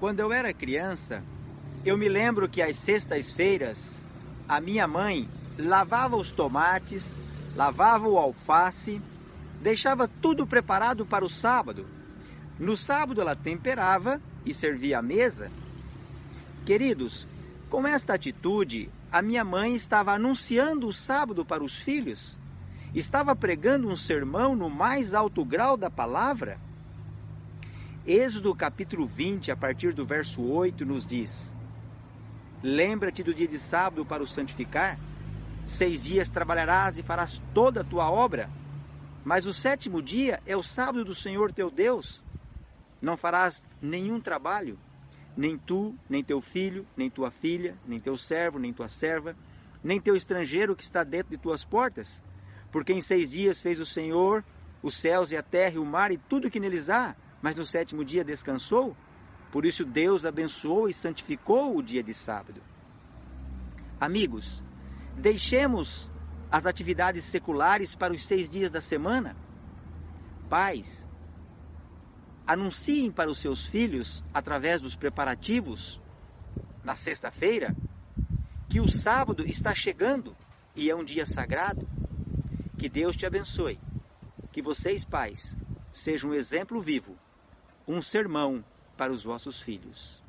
Quando eu era criança, eu me lembro que às sextas-feiras a minha mãe lavava os tomates, lavava o alface, deixava tudo preparado para o sábado. No sábado ela temperava e servia a mesa. Queridos, com esta atitude, a minha mãe estava anunciando o sábado para os filhos, estava pregando um sermão no mais alto grau da palavra. Êxodo capítulo 20, a partir do verso 8, nos diz: Lembra-te do dia de sábado para o santificar. Seis dias trabalharás e farás toda a tua obra, mas o sétimo dia é o sábado do Senhor teu Deus. Não farás nenhum trabalho, nem tu, nem teu filho, nem tua filha, nem teu servo, nem tua serva, nem teu estrangeiro que está dentro de tuas portas. Porque em seis dias fez o Senhor os céus e a terra e o mar e tudo que neles há, mas no sétimo dia descansou. Por isso Deus abençoou e santificou o dia de sábado. Amigos, deixemos as atividades seculares para os seis dias da semana. Pais, anunciem para os seus filhos, através dos preparativos, na sexta-feira, que o sábado está chegando e é um dia sagrado. Que Deus te abençoe. Que vocês, pais, sejam um exemplo vivo, um sermão para os vossos filhos.